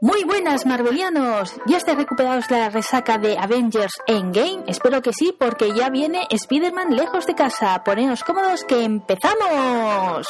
Muy buenas, Marvelianos. ¿Ya estáis recuperados la resaca de Avengers Endgame? Espero que sí, porque ya viene Spider-Man lejos de casa. Poneos cómodos que empezamos.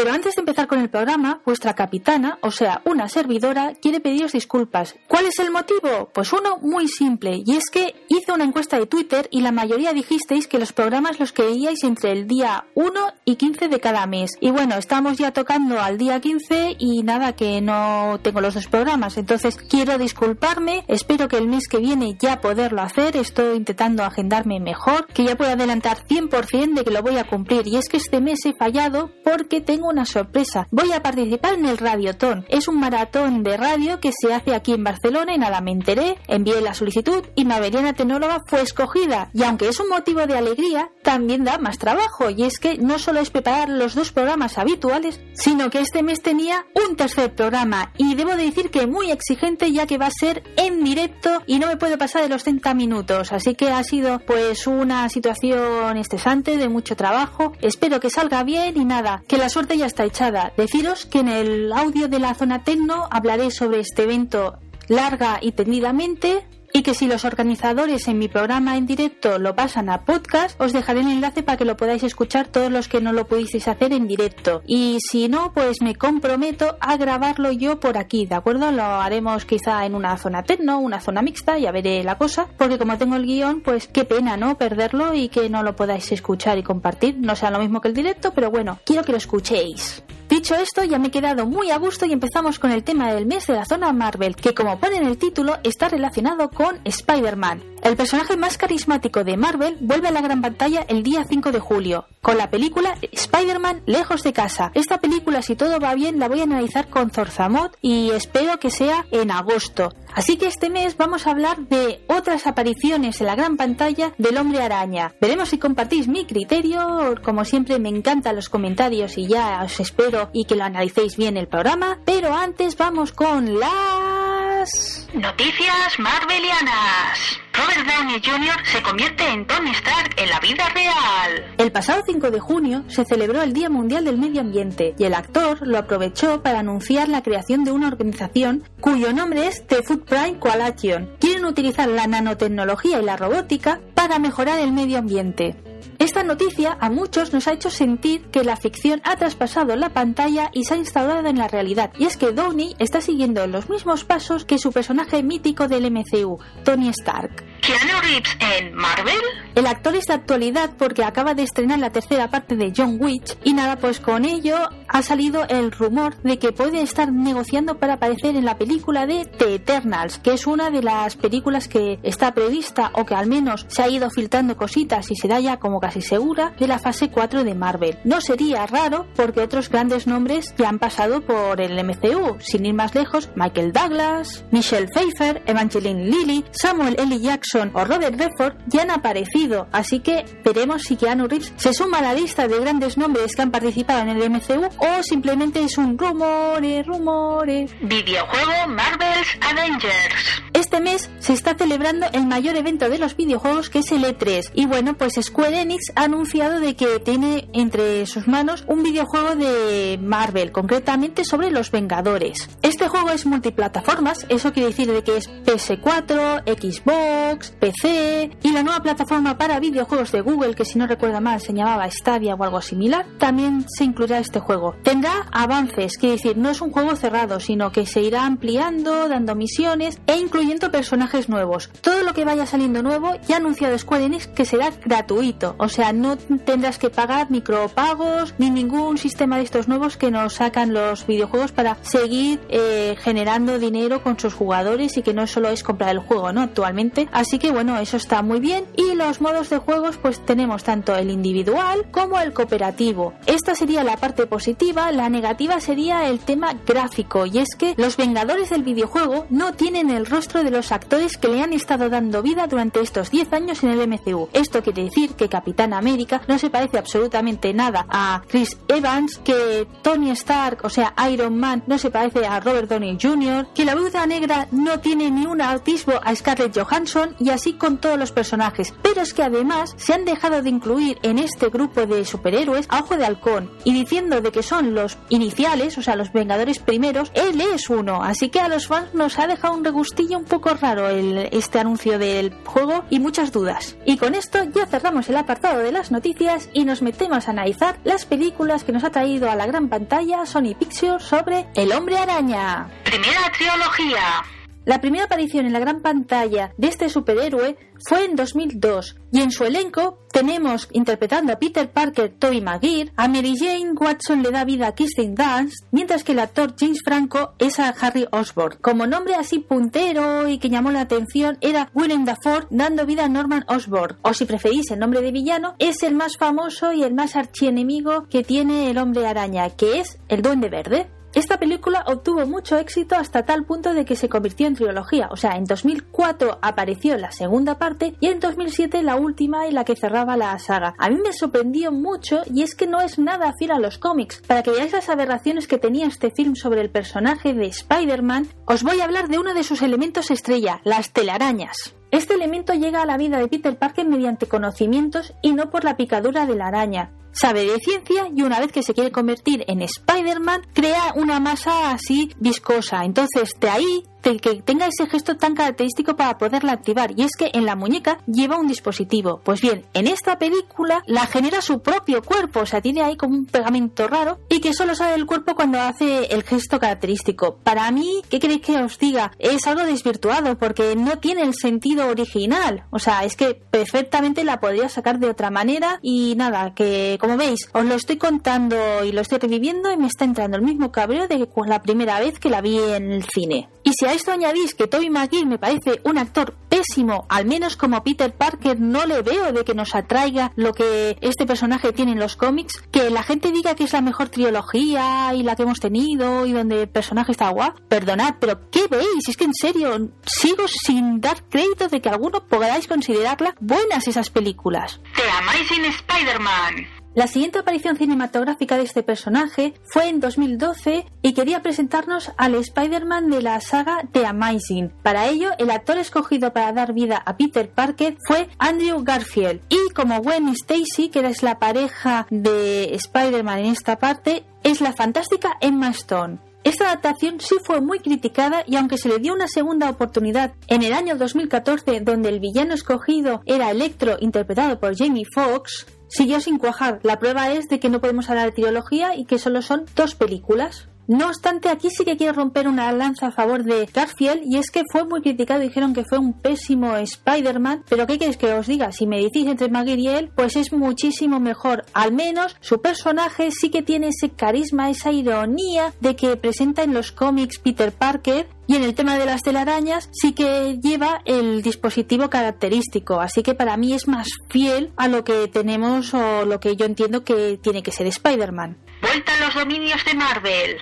Pero antes de empezar con el programa, vuestra capitana, o sea, una servidora, quiere pediros disculpas. ¿Cuál es el motivo? Pues uno muy simple, y es que hice una encuesta de Twitter y la mayoría dijisteis que los programas los queríais entre el día 1 y 15 de cada mes. Y bueno, estamos ya tocando al día 15 y nada, que no tengo los dos programas. Entonces quiero disculparme, espero que el mes que viene ya poderlo hacer, estoy intentando agendarme mejor, que ya puedo adelantar 100% de que lo voy a cumplir. Y es que este mes he fallado porque tengo una sorpresa. Voy a participar en el Radiotón. Es un maratón de radio que se hace aquí en Barcelona y nada, me enteré, envié la solicitud y Maveriana Tecnóloga fue escogida. Y aunque es un motivo de alegría, también da más trabajo. Y es que no solo es preparar los dos programas habituales, sino que este mes tenía un tercer programa. Y debo decir que muy exigente ya que va a ser en directo y no me puedo pasar de los 30 minutos. Así que ha sido pues una situación estresante de mucho trabajo. Espero que salga bien y nada, que la suerte ya está echada. Deciros que en el audio de la zona tecno hablaré sobre este evento larga y tendidamente y que si los organizadores en mi programa en directo lo pasan a podcast, os dejaré el enlace para que lo podáis escuchar todos los que no lo pudisteis hacer en directo. Y si no, pues me comprometo a grabarlo yo por aquí, ¿de acuerdo? Lo haremos quizá en una zona tecno, una zona mixta, ya veré la cosa, porque como tengo el guion, pues qué pena, ¿no? Perderlo y que no lo podáis escuchar y compartir. No sea lo mismo que el directo, pero bueno, quiero que lo escuchéis. Dicho esto, ya me he quedado muy a gusto y empezamos con el tema del mes de la zona Marvel, que como pone en el título está relacionado con Spider-Man. El personaje más carismático de Marvel vuelve a la gran pantalla el día 5 de julio, con la película Spider-Man Lejos de Casa. Esta película, si todo va bien, la voy a analizar con Zorzamot y espero que sea en agosto. Así que este mes vamos a hablar de otras apariciones en la gran pantalla del hombre araña. Veremos si compartís mi criterio. Como siempre me encantan los comentarios y ya os espero y que lo analicéis bien el programa. Pero antes vamos con las... Noticias Marvelianas. Robert Downey Jr. se convierte en Tony Stark en la vida real. El pasado 5 de junio se celebró el Día Mundial del Medio Ambiente y el actor lo aprovechó para anunciar la creación de una organización cuyo nombre es The Footprint Coalition. Quieren utilizar la nanotecnología y la robótica para mejorar el medio ambiente. Esta noticia a muchos nos ha hecho sentir que la ficción ha traspasado la pantalla y se ha instaurado en la realidad. Y es que Downey está siguiendo los mismos pasos que su personaje mítico del MCU, Tony Stark. ¿Keanu Reeves en Marvel? El actor es de actualidad porque acaba de estrenar la tercera parte de John Wick y nada, pues con ello ha salido el rumor de que puede estar negociando para aparecer en la película de The Eternals, que es una de las películas que está prevista o que al menos se ha ido filtrando cositas y se da ya como casi segura de la fase 4 de Marvel. No sería raro porque otros grandes nombres ya han pasado por el MCU, sin ir más lejos, Michael Douglas, Michelle Pfeiffer, Evangeline Lilly, Samuel L. Jackson o Robert Redford ya han aparecido, así que veremos si Keanu Reeves se suma a la lista de grandes nombres que han participado en el MCU o simplemente es un rumores, rumores. Videojuego Marvel's Avengers. Este mes se está celebrando el mayor evento de los videojuegos que es el E3 y bueno, pues Square Enix ha anunciado de que tiene entre sus manos un videojuego de Marvel, concretamente sobre los Vengadores. Este juego es multiplataformas, eso quiere decir de que es PS4, Xbox, PC y la nueva plataforma para videojuegos de Google, que si no recuerdo mal se llamaba Stadia o algo similar, también se incluirá este juego. Tendrá avances, quiere decir, no es un juego cerrado, sino que se irá ampliando, dando misiones e incluyendo personajes nuevos. Todo lo que vaya saliendo nuevo ya ha anunciado Square Enix que será gratuito, o sea, no tendrás que pagar micropagos ni ningún sistema de estos nuevos que nos sacan los videojuegos para seguir eh, generando dinero con sus jugadores y que no solo es comprar el juego, ¿no? Actualmente. Así que bueno, eso está muy bien. Y los modos de juegos, pues tenemos tanto el individual como el cooperativo. Esta sería la parte positiva, la negativa sería el tema gráfico. Y es que los vengadores del videojuego no tienen el rostro de los actores que le han estado dando vida durante estos 10 años en el MCU. Esto quiere decir que Capitán América no se parece absolutamente nada a Chris Evans, que Tony Stark, o sea, Iron Man, no se parece a Robert Downey Jr., que la Viuda Negra no tiene ni un autismo a Scarlett Johansson y así con todos los personajes. Pero es que además se han dejado de incluir en este grupo de superhéroes a Ojo de Halcón y diciendo de que son los iniciales, o sea, los Vengadores primeros, él es uno. Así que a los fans nos ha dejado un regustillo un poco raro el, este anuncio del juego y muchas dudas. Y con esto ya cerramos el apartado de las noticias y nos metemos a analizar las películas que nos ha traído a la gran pantalla Sony Pictures sobre El Hombre Araña. Primera trilogía. La primera aparición en la gran pantalla de este superhéroe fue en 2002 y en su elenco tenemos interpretando a Peter Parker Tobey Maguire, a Mary Jane Watson le da vida a Kirsten Dunst, mientras que el actor James Franco es a Harry Osborn. Como nombre así puntero y que llamó la atención era Willem Dafoe dando vida a Norman Osborn. O si preferís el nombre de villano, es el más famoso y el más archienemigo que tiene el hombre araña, que es el Duende Verde. Esta película obtuvo mucho éxito hasta tal punto de que se convirtió en trilogía, o sea, en 2004 apareció la segunda parte y en 2007 la última y la que cerraba la saga. A mí me sorprendió mucho y es que no es nada fiel a los cómics. Para que veáis las aberraciones que tenía este film sobre el personaje de Spider-Man, os voy a hablar de uno de sus elementos estrella, las telarañas. Este elemento llega a la vida de Peter Parker mediante conocimientos y no por la picadura de la araña. Sabe de ciencia y una vez que se quiere convertir en Spider-Man, crea una masa así viscosa. Entonces, de ahí que tenga ese gesto tan característico para poderla activar y es que en la muñeca lleva un dispositivo. Pues bien, en esta película la genera su propio cuerpo, o sea, tiene ahí como un pegamento raro y que solo sale del cuerpo cuando hace el gesto característico. Para mí, ¿qué queréis que os diga? Es algo desvirtuado porque no tiene el sentido original. O sea, es que perfectamente la podría sacar de otra manera y nada, que como veis, os lo estoy contando y lo estoy reviviendo y me está entrando el mismo cabreo de que la primera vez que la vi en el cine. Y si a esto añadís que Tobey Maguire me parece un actor pésimo, al menos como Peter Parker no le veo de que nos atraiga lo que este personaje tiene en los cómics, que la gente diga que es la mejor trilogía y la que hemos tenido y donde el personaje está guapo. Perdonad, pero ¿qué veis? Es que en serio, sigo sin dar crédito de que alguno podáis considerarla buenas esas películas. The Amazing Spider-Man. La siguiente aparición cinematográfica de este personaje fue en 2012 y quería presentarnos al Spider-Man de la saga The Amazing. Para ello, el actor escogido para dar vida a Peter Parker fue Andrew Garfield. Y como Gwen Stacy, que es la pareja de Spider-Man en esta parte, es la fantástica Emma Stone. Esta adaptación sí fue muy criticada y aunque se le dio una segunda oportunidad en el año 2014 donde el villano escogido era Electro interpretado por Jamie Foxx, siguió sin cuajar. La prueba es de que no podemos hablar de trilogía y que solo son dos películas. No obstante, aquí sí que quiero romper una lanza a favor de Garfield y es que fue muy criticado, dijeron que fue un pésimo Spider-Man, pero ¿qué queréis que os diga? Si me decís entre Maguire y él, pues es muchísimo mejor. Al menos su personaje sí que tiene ese carisma, esa ironía de que presenta en los cómics Peter Parker y en el tema de las telarañas sí que lleva el dispositivo característico, así que para mí es más fiel a lo que tenemos o lo que yo entiendo que tiene que ser Spider-Man. Vuelta a los dominios de Marvel.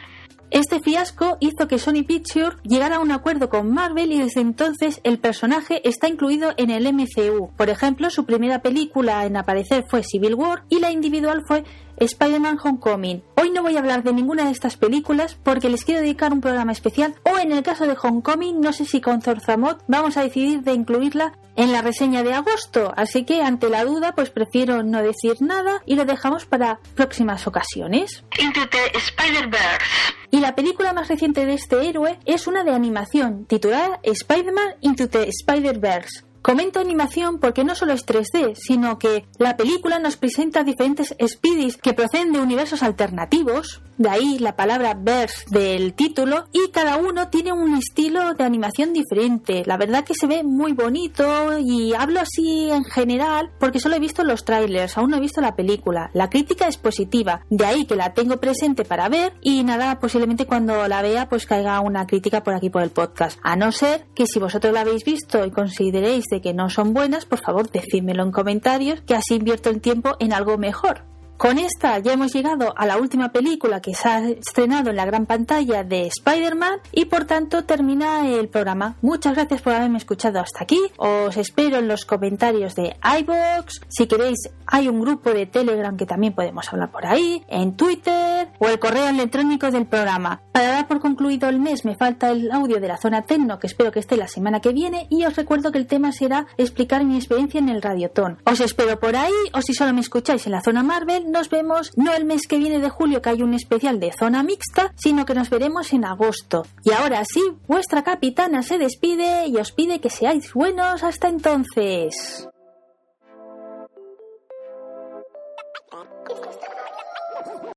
Este fiasco hizo que Sony Pictures llegara a un acuerdo con Marvel y desde entonces el personaje está incluido en el MCU. Por ejemplo, su primera película en aparecer fue Civil War y la individual fue Spider-Man Homecoming. Hoy no voy a hablar de ninguna de estas películas porque les quiero dedicar un programa especial o en el caso de Homecoming no sé si con Zorzamot vamos a decidir de incluirla en la reseña de agosto, así que ante la duda pues prefiero no decir nada y lo dejamos para próximas ocasiones. Into the Spider-Verse. Y la película más reciente de este héroe es una de animación titulada Spider-Man Into the Spider-Verse. Comento animación porque no solo es 3D, sino que la película nos presenta diferentes Speedies que proceden de universos alternativos, de ahí la palabra verse del título, y cada uno tiene un estilo de animación diferente. La verdad que se ve muy bonito y hablo así en general porque solo he visto los trailers, aún no he visto la película. La crítica es positiva, de ahí que la tengo presente para ver y nada, posiblemente cuando la vea pues caiga una crítica por aquí por el podcast. A no ser que si vosotros la habéis visto y consideréis que no son buenas, por favor decídmelo en comentarios que así invierto el tiempo en algo mejor. Con esta ya hemos llegado a la última película que se ha estrenado en la gran pantalla de Spider-Man y por tanto termina el programa. Muchas gracias por haberme escuchado hasta aquí. Os espero en los comentarios de iBox. Si queréis, hay un grupo de Telegram que también podemos hablar por ahí, en Twitter o el correo electrónico del programa. Para dar por concluido el mes me falta el audio de la zona Tecno que espero que esté la semana que viene y os recuerdo que el tema será explicar mi experiencia en el Radiotón. Os espero por ahí o si solo me escucháis en la zona Marvel, nos vemos no el mes que viene de julio que hay un especial de zona mixta, sino que nos veremos en agosto. Y ahora sí, vuestra capitana se despide y os pide que seáis buenos hasta entonces.